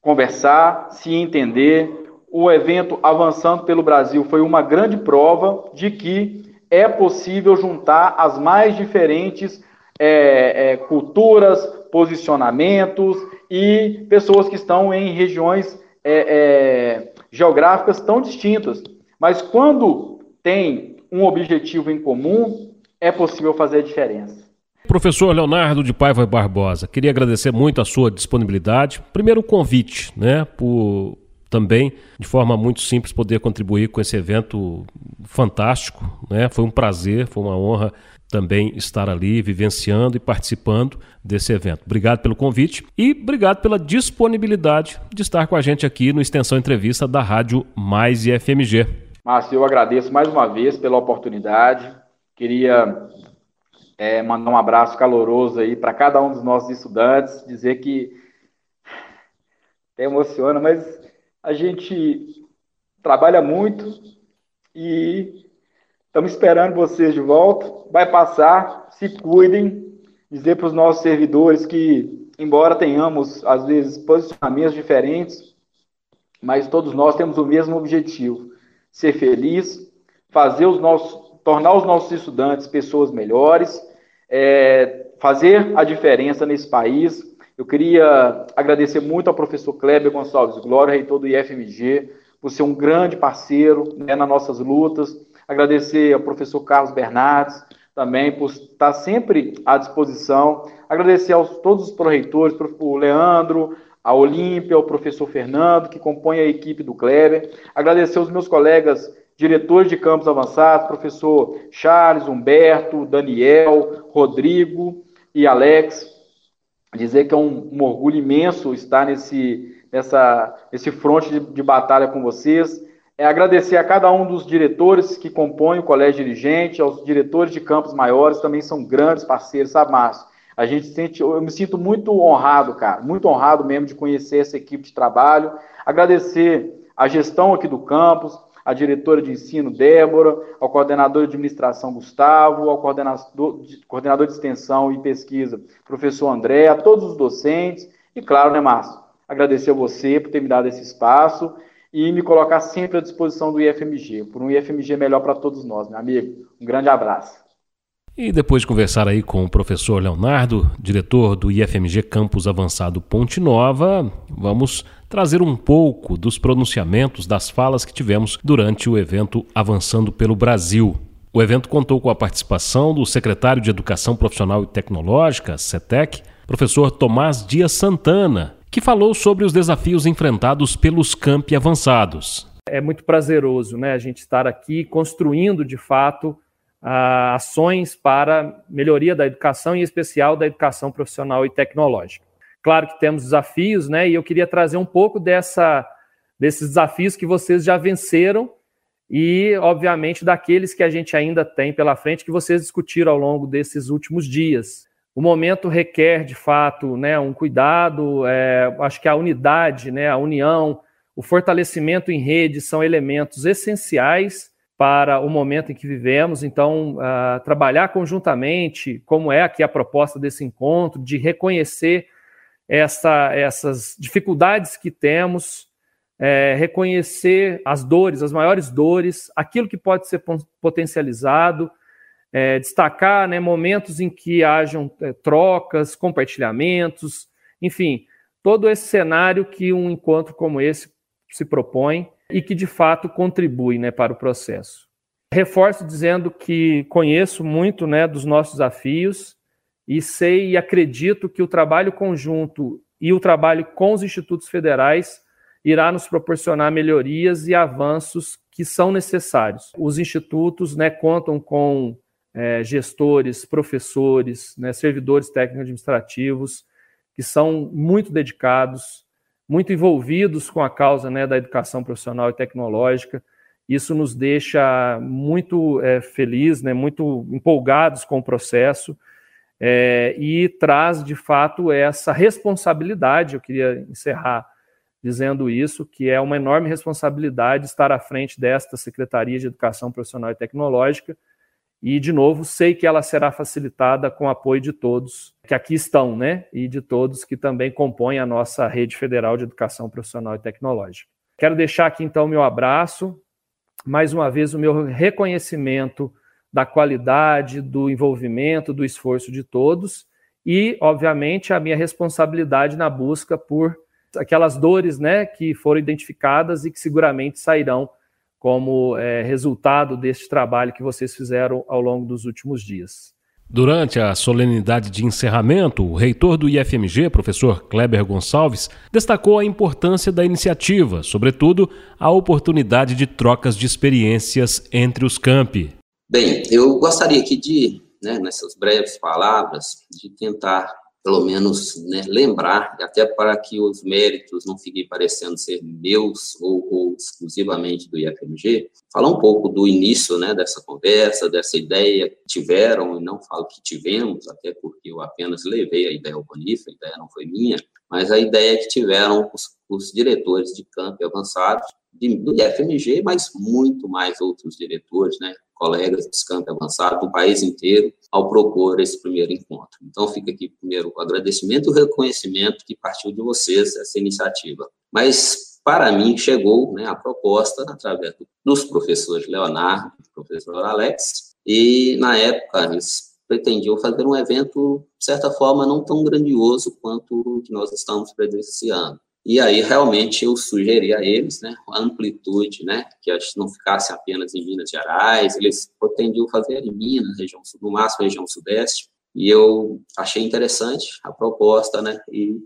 conversar, se entender, o evento Avançando pelo Brasil foi uma grande prova de que é possível juntar as mais diferentes é, é, culturas, posicionamentos e pessoas que estão em regiões é, é geográficas tão distintas. Mas quando tem um objetivo em comum, é possível fazer a diferença. Professor Leonardo de Paiva Barbosa, queria agradecer muito a sua disponibilidade. Primeiro, o convite, né, por também, de forma muito simples, poder contribuir com esse evento fantástico. Né? Foi um prazer, foi uma honra também estar ali, vivenciando e participando desse evento. Obrigado pelo convite e obrigado pela disponibilidade de estar com a gente aqui no Extensão Entrevista da Rádio Mais e FMG. Márcio, eu agradeço mais uma vez pela oportunidade. Queria é, mandar um abraço caloroso aí para cada um dos nossos estudantes, dizer que até emociona, mas a gente trabalha muito e estamos esperando vocês de volta. Vai passar, se cuidem. Dizer para os nossos servidores que, embora tenhamos, às vezes, posicionamentos diferentes, mas todos nós temos o mesmo objetivo: ser feliz, fazer os nossos, tornar os nossos estudantes pessoas melhores, é, fazer a diferença nesse país eu queria agradecer muito ao professor Kleber Gonçalves Glória, reitor do IFMG, por ser um grande parceiro né, nas nossas lutas. Agradecer ao professor Carlos Bernardes também por estar sempre à disposição. Agradecer a todos os proreitores, o Leandro, a Olímpia, o professor Fernando, que compõe a equipe do Kleber. Agradecer aos meus colegas diretores de campos avançados, professor Charles, Humberto, Daniel, Rodrigo e Alex. Dizer que é um, um orgulho imenso estar nesse, nessa, nesse fronte de, de batalha com vocês. É agradecer a cada um dos diretores que compõem o colégio dirigente, aos diretores de campos maiores, também são grandes parceiros, sabe, Márcio? A gente sente, eu me sinto muito honrado, cara, muito honrado mesmo de conhecer essa equipe de trabalho. Agradecer a gestão aqui do campus, a diretora de ensino Débora, ao coordenador de administração Gustavo, ao coordenador, coordenador de extensão e pesquisa, professor André, a todos os docentes e, claro, né, Márcio, agradecer a você por ter me dado esse espaço e me colocar sempre à disposição do IFMG, por um IFMG melhor para todos nós, meu amigo. Um grande abraço. E depois de conversar aí com o professor Leonardo, diretor do IFMG Campus Avançado Ponte Nova, vamos trazer um pouco dos pronunciamentos das falas que tivemos durante o evento Avançando pelo Brasil. O evento contou com a participação do secretário de Educação Profissional e Tecnológica, CETEC, professor Tomás Dias Santana, que falou sobre os desafios enfrentados pelos campi avançados. É muito prazeroso né, a gente estar aqui construindo de fato ações para melhoria da educação, em especial da educação profissional e tecnológica. Claro que temos desafios, né? E eu queria trazer um pouco dessa, desses desafios que vocês já venceram e, obviamente, daqueles que a gente ainda tem pela frente, que vocês discutiram ao longo desses últimos dias. O momento requer, de fato, né, um cuidado, é, acho que a unidade, né, a união, o fortalecimento em rede são elementos essenciais para o momento em que vivemos. Então, uh, trabalhar conjuntamente, como é aqui a proposta desse encontro, de reconhecer essa, essas dificuldades que temos, é, reconhecer as dores, as maiores dores, aquilo que pode ser potencializado, é, destacar né, momentos em que hajam é, trocas, compartilhamentos, enfim, todo esse cenário que um encontro como esse se propõe e que de fato contribui né, para o processo. Reforço dizendo que conheço muito né, dos nossos desafios e sei e acredito que o trabalho conjunto e o trabalho com os institutos federais irá nos proporcionar melhorias e avanços que são necessários. Os institutos né, contam com é, gestores, professores, né, servidores técnico-administrativos que são muito dedicados, muito envolvidos com a causa né, da educação profissional e tecnológica. Isso nos deixa muito é, felizes, né, muito empolgados com o processo é, e traz, de fato, essa responsabilidade. Eu queria encerrar dizendo isso, que é uma enorme responsabilidade estar à frente desta Secretaria de Educação Profissional e Tecnológica, e, de novo, sei que ela será facilitada com o apoio de todos que aqui estão, né? E de todos que também compõem a nossa rede federal de educação profissional e tecnológica. Quero deixar aqui, então, meu abraço, mais uma vez, o meu reconhecimento da qualidade, do envolvimento, do esforço de todos e, obviamente, a minha responsabilidade na busca por aquelas dores né, que foram identificadas e que seguramente sairão como é, resultado deste trabalho que vocês fizeram ao longo dos últimos dias. Durante a solenidade de encerramento, o reitor do IFMG, professor Kleber Gonçalves, destacou a importância da iniciativa, sobretudo a oportunidade de trocas de experiências entre os campi. Bem, eu gostaria aqui de, né, nessas breves palavras, de tentar pelo menos né, lembrar, até para que os méritos não fiquem parecendo ser meus ou, ou, exclusivamente do IFMG, falar um pouco do início né, dessa conversa, dessa ideia que tiveram, e não falo que tivemos, até porque eu apenas levei a ideia ao Bonifá, a ideia não foi minha, mas a ideia que tiveram os, os diretores de campo avançados de, do IFMG, mas muito mais outros diretores, né, colegas de campo avançado do país inteiro, ao propor esse primeiro encontro. Então, fica aqui primeiro o agradecimento e o reconhecimento que partiu de vocês essa iniciativa. Mas, para mim, chegou né, a proposta através dos professores Leonardo e professor Alex, e, na época, eles pretendiam fazer um evento, de certa forma, não tão grandioso quanto o que nós estamos presenciando. E aí, realmente, eu sugeri a eles, né, a amplitude, né, que não ficasse apenas em Minas Gerais, eles pretendiam fazer em Minas, região, no máximo região sudeste, e eu achei interessante a proposta, né, e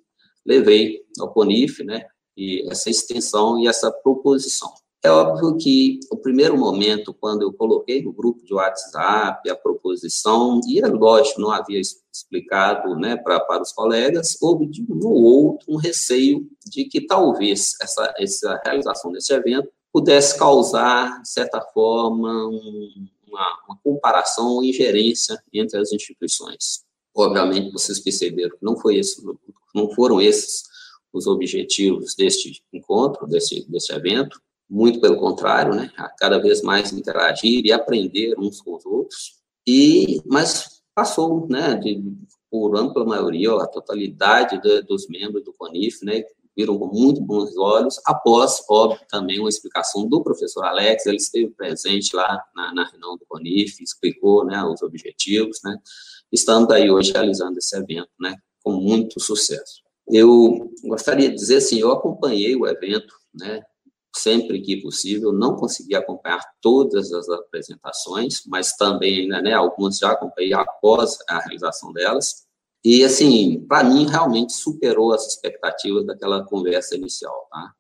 levei ao CONIF, né, e essa extensão e essa proposição. É óbvio que o primeiro momento, quando eu coloquei no grupo de WhatsApp a proposição, e é lógico, não havia explicado né, pra, para os colegas, houve de um ou outro um receio de que talvez essa, essa realização desse evento pudesse causar, de certa forma, um, uma, uma comparação ou ingerência entre as instituições. Obviamente, vocês perceberam que não, foi esse, não foram esses os objetivos deste encontro, desse, desse evento, muito pelo contrário, né, cada vez mais interagir e aprender uns com os outros, e, mas passou, né, de, por ampla maioria, a totalidade de, dos membros do CONIF, né, viram com muito bons olhos, após, óbvio, também uma explicação do professor Alex, ele esteve presente lá na, na reunião do CONIF, explicou, né, os objetivos, né, estamos aí hoje realizando esse evento, né, com muito sucesso. Eu gostaria de dizer assim, eu acompanhei o evento, né, sempre que possível, não consegui acompanhar todas as apresentações, mas também, né, né algumas já acompanhei após a realização delas, e, assim, para mim, realmente superou as expectativas daquela conversa inicial, tá?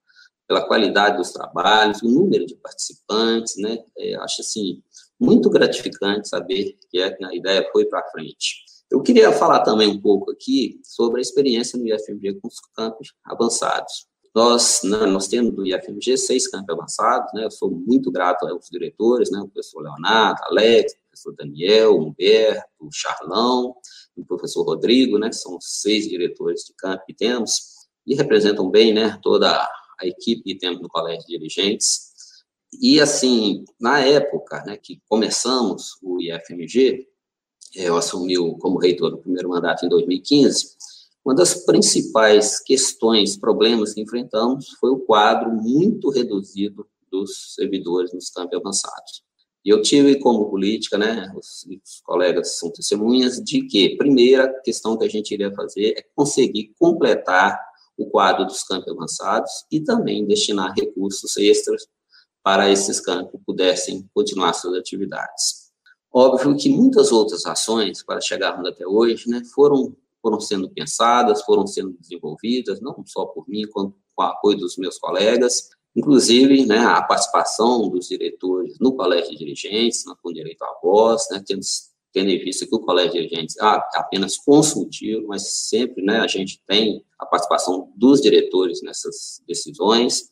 Pela qualidade dos trabalhos, o número de participantes, né? É, acho, assim, muito gratificante saber que a ideia foi para frente. Eu queria falar também um pouco aqui sobre a experiência no IFMG com os campos avançados. Nós, né, nós temos do IFMG seis campos avançados, né, eu sou muito grato aos diretores, né, o professor Leonardo, Alex, o professor Daniel, Humberto, o Charlão, o professor Rodrigo, né, são seis diretores de campo que temos, e representam bem, né, toda a equipe que temos no Colégio de Dirigentes. E, assim, na época, né, que começamos o IFMG, eu assumi como reitor do primeiro mandato em 2015, uma das principais questões, problemas que enfrentamos foi o quadro muito reduzido dos servidores nos campos avançados. E eu tive como política, né, os, os, colegas são testemunhas, de que, primeira questão que a gente iria fazer é conseguir completar o quadro dos campos avançados e também destinar recursos extras para esses campos pudessem continuar suas atividades. Óbvio que muitas outras ações, para chegarmos até hoje, né, foram, foram sendo pensadas, foram sendo desenvolvidas, não só por mim, quanto com o apoio dos meus colegas, inclusive né, a participação dos diretores no colégio de dirigentes, com direito à voz, né, tendo, tendo em vista que o colégio de dirigentes é apenas consultivo, mas sempre né, a gente tem a participação dos diretores nessas decisões.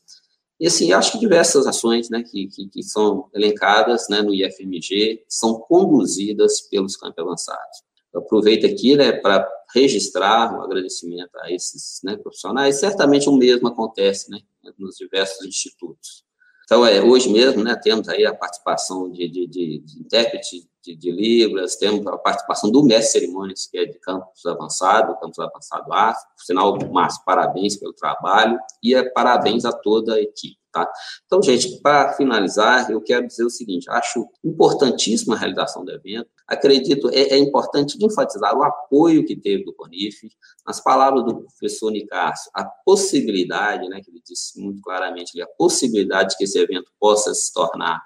E, assim, acho que diversas ações né, que, que, que são elencadas né, no IFMG são conduzidas pelos campos avançados. Aproveito aqui né, para registrar um agradecimento a esses né, profissionais. Certamente o mesmo acontece né, nos diversos institutos. Então, é, hoje mesmo, né, temos aí a participação de, de, de, de intérprete de, de, Libras, temos a participação do mestre cerimônias, que é de campus avançado, campus avançado A, por sinal, Márcio, parabéns pelo trabalho, e é, parabéns a toda a equipe. Tá? Então, gente, para finalizar, eu quero dizer o seguinte: acho importantíssima a realização do evento. Acredito, é, é importante enfatizar o apoio que teve do CONIF, nas palavras do professor Nicásio, a possibilidade, né, que ele disse muito claramente, a possibilidade de que esse evento possa se tornar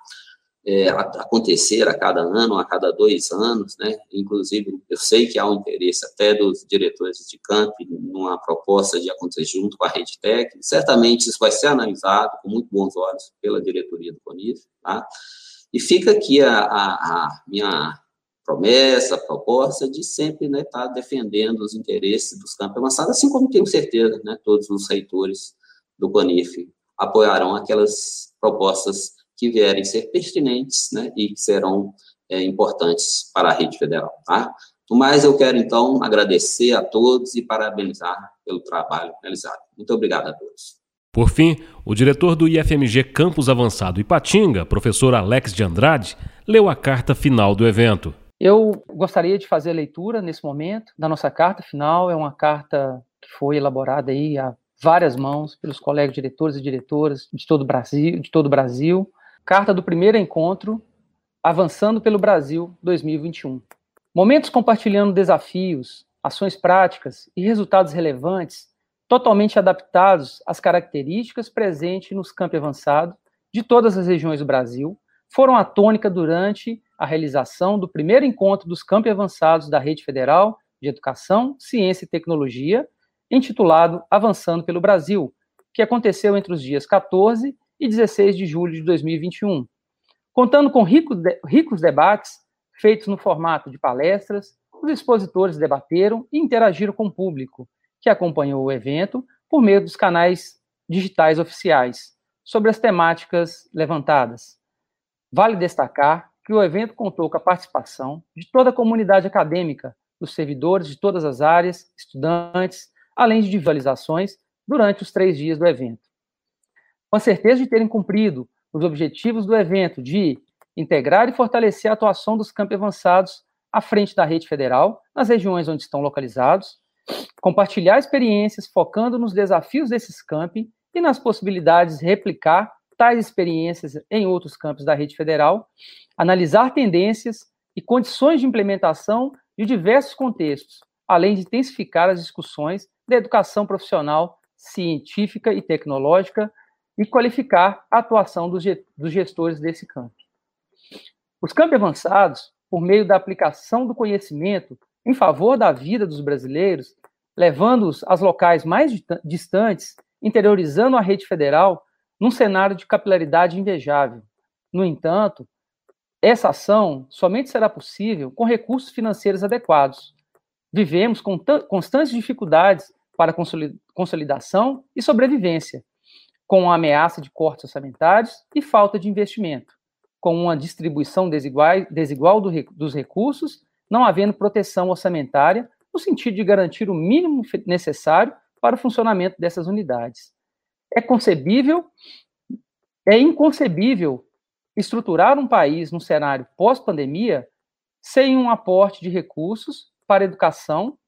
é, acontecer a cada ano, a cada dois anos, né? Inclusive, eu sei que há um interesse até dos diretores de camp numa proposta de acontecer junto com a rede técnica. Certamente isso vai ser analisado com muito bons olhos pela diretoria do CONIF, tá? E fica aqui a, a, a minha promessa, proposta de sempre né, estar tá defendendo os interesses dos campos avançados, assim como tenho certeza, né, todos os reitores do CONIF apoiarão aquelas propostas que vierem ser pertinentes né, e que serão é, importantes para a rede federal. Tá? No mais, eu quero, então, agradecer a todos e parabenizar pelo trabalho realizado. Muito obrigado a todos. Por fim, o diretor do IFMG Campus Avançado Ipatinga, professor Alex de Andrade, leu a carta final do evento. Eu gostaria de fazer a leitura nesse momento da nossa carta final. É uma carta que foi elaborada aí a várias mãos pelos colegas diretores e diretoras de todo o Brasil, de todo o Brasil Carta do primeiro encontro, Avançando pelo Brasil 2021. Momentos compartilhando desafios, ações práticas e resultados relevantes totalmente adaptados às características presentes nos campos avançados de todas as regiões do Brasil, foram a tônica durante a realização do primeiro encontro dos campos avançados da Rede Federal de Educação, Ciência e Tecnologia, intitulado Avançando pelo Brasil, que aconteceu entre os dias 14 e 16 de julho de 2021, contando com rico de, ricos debates feitos no formato de palestras, os expositores debateram e interagiram com o público, que acompanhou o evento por meio dos canais digitais oficiais, sobre as temáticas levantadas. Vale destacar que o evento contou com a participação de toda a comunidade acadêmica, dos servidores de todas as áreas, estudantes, além de visualizações durante os três dias do evento. Com a certeza de terem cumprido os objetivos do evento de integrar e fortalecer a atuação dos campos avançados à frente da rede federal, nas regiões onde estão localizados, compartilhar experiências focando nos desafios desses campi e nas possibilidades de replicar tais experiências em outros campos da rede federal, analisar tendências e condições de implementação de diversos contextos, além de intensificar as discussões da educação profissional, científica e tecnológica e qualificar a atuação dos, gestores desse campo. Os campos avançados, por meio da aplicação do conhecimento em favor da vida dos brasileiros, levando-os aos locais mais distantes, interiorizando a rede federal num cenário de capilaridade invejável. No entanto, essa ação somente será possível com recursos financeiros adequados. Vivemos com constantes dificuldades para consolidação e sobrevivência, com a ameaça de cortes orçamentários e falta de investimento, com uma distribuição desigual, desigual do, dos recursos, não havendo proteção orçamentária, no sentido de garantir o mínimo necessário para o funcionamento dessas unidades. É concebível, é inconcebível estruturar um país num cenário pós-pandemia sem um aporte de recursos para a educação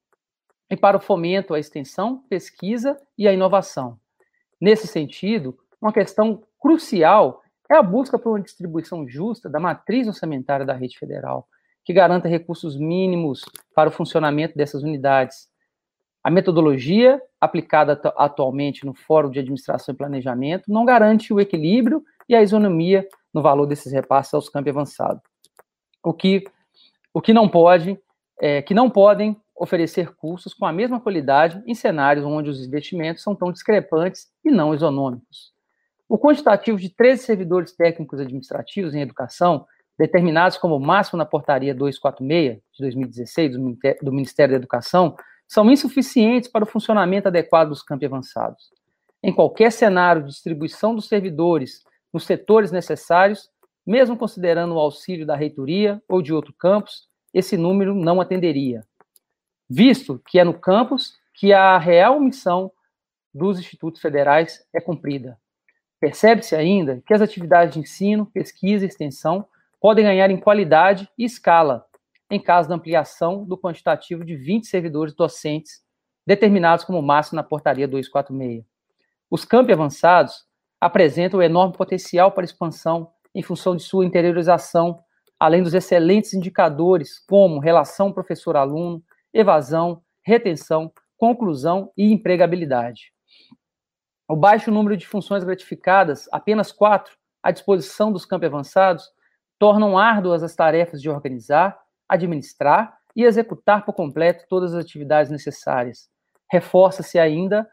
e para o fomento à extensão, pesquisa e à inovação. Nesse sentido, uma questão crucial é a busca por uma distribuição justa da matriz orçamentária da rede federal, que garanta recursos mínimos para o funcionamento dessas unidades. A metodologia aplicada atualmente no Fórum de Administração e Planejamento não garante o equilíbrio e a isonomia no valor desses repasses aos campos avançados. O que, o que não pode, é, que não podem oferecer cursos com a mesma qualidade em cenários onde os investimentos são tão discrepantes e não isonômicos. O quantitativo de 13 servidores técnicos administrativos em educação, determinados como máximo na portaria 246 de 2016 do Ministério da Educação, são insuficientes para o funcionamento adequado dos campos avançados. Em qualquer cenário de distribuição dos servidores nos setores necessários, mesmo considerando o auxílio da reitoria ou de outro campus, esse número não atenderia visto que é no campus que a real missão dos institutos federais é cumprida. Percebe-se ainda que as atividades de ensino, pesquisa e extensão podem ganhar em qualidade e escala em caso da ampliação do quantitativo de 20 servidores docentes determinados como máximo na portaria 246. Os campi avançados apresentam enorme potencial para expansão em função de sua interiorização, além dos excelentes indicadores como relação professor-aluno, evasão, retenção, conclusão e empregabilidade. O baixo número de funções gratificadas, apenas quatro, à disposição dos campos avançados, tornam árduas as tarefas de organizar, administrar e executar por completo todas as atividades necessárias. Reforça-se ainda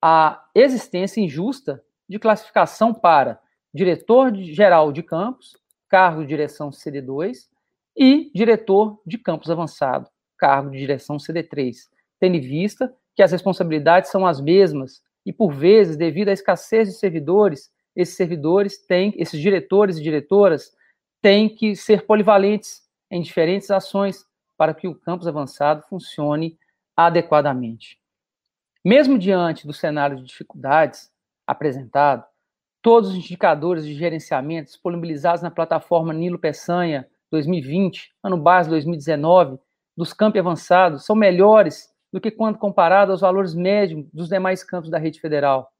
a existência injusta de classificação para diretor geral de campos, cargo de direção CD2 e diretor de campus avançado cargo de direção CD3, tendo em vista que as responsabilidades são as mesmas e, por vezes, devido à escassez de servidores, esses servidores têm, esses diretores e diretoras têm que ser polivalentes em diferentes ações para que o campus avançado funcione adequadamente. Mesmo diante do cenário de dificuldades apresentado, todos os indicadores de gerenciamento disponibilizados na plataforma Nilo Peçanha 2020, ano base 2019, dos campos avançados são melhores do que quando comparado aos valores médios dos demais campos da rede federal.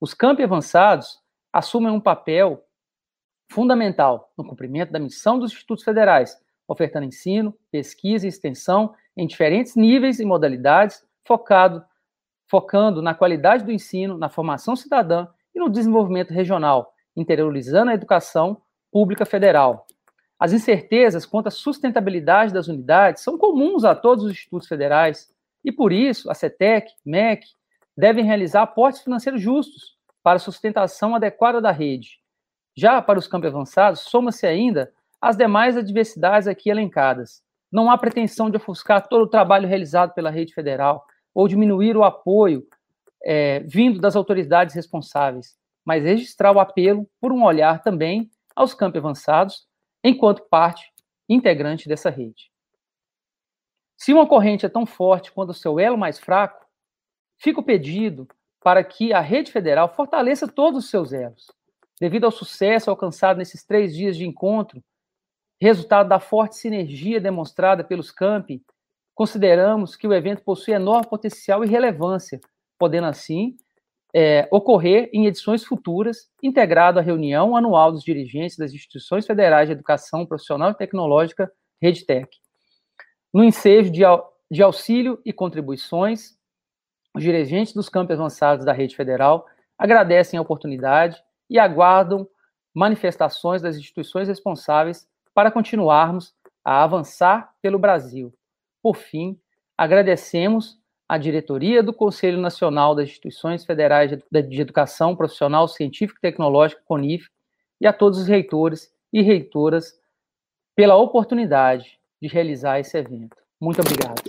Os campos avançados assumem um papel fundamental no cumprimento da missão dos institutos federais, ofertando ensino, pesquisa e extensão em diferentes níveis e modalidades, focado, focando na qualidade do ensino, na formação cidadã e no desenvolvimento regional, interiorizando a educação pública federal. As incertezas quanto à sustentabilidade das unidades são comuns a todos os institutos federais e, por isso, a CETEC, MEC, devem realizar aportes financeiros justos para a sustentação adequada da rede. Já para os campos avançados, soma-se ainda as demais adversidades aqui elencadas. Não há pretensão de ofuscar todo o trabalho realizado pela rede federal ou diminuir o apoio é, vindo das autoridades responsáveis, mas registrar o apelo por um olhar também aos campos avançados, enquanto parte integrante dessa rede. Se uma corrente é tão forte quanto o seu elo mais fraco, fica o pedido para que a rede federal fortaleça todos os seus elos. Devido ao sucesso alcançado nesses três dias de encontro, resultado da forte sinergia demonstrada pelos campi, consideramos que o evento possui enorme potencial e relevância, podendo assim é, ocorrer em edições futuras, integrado à reunião anual dos dirigentes das instituições federais de educação profissional e tecnológica, RedeTech. No ensejo de, de auxílio e contribuições, os dirigentes dos campos avançados da rede federal agradecem a oportunidade e aguardam manifestações das instituições responsáveis para continuarmos a avançar pelo Brasil. Por fim, agradecemos à diretoria do Conselho Nacional das Instituições Federais de Educação Profissional, Científica e Tecnológica, CONIF, e a todos os reitores e reitoras pela oportunidade de realizar esse evento. Muito obrigado.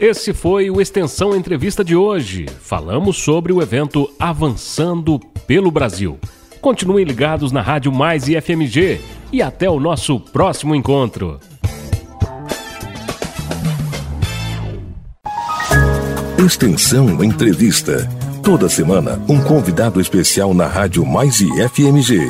Esse foi o Extensão Entrevista de hoje. Falamos sobre o evento Avançando pelo Brasil. Continuem ligados na Rádio Mais e FMG e até o nosso próximo encontro. Extensão Entrevista. Toda semana, um convidado especial na Rádio Mais e FMG.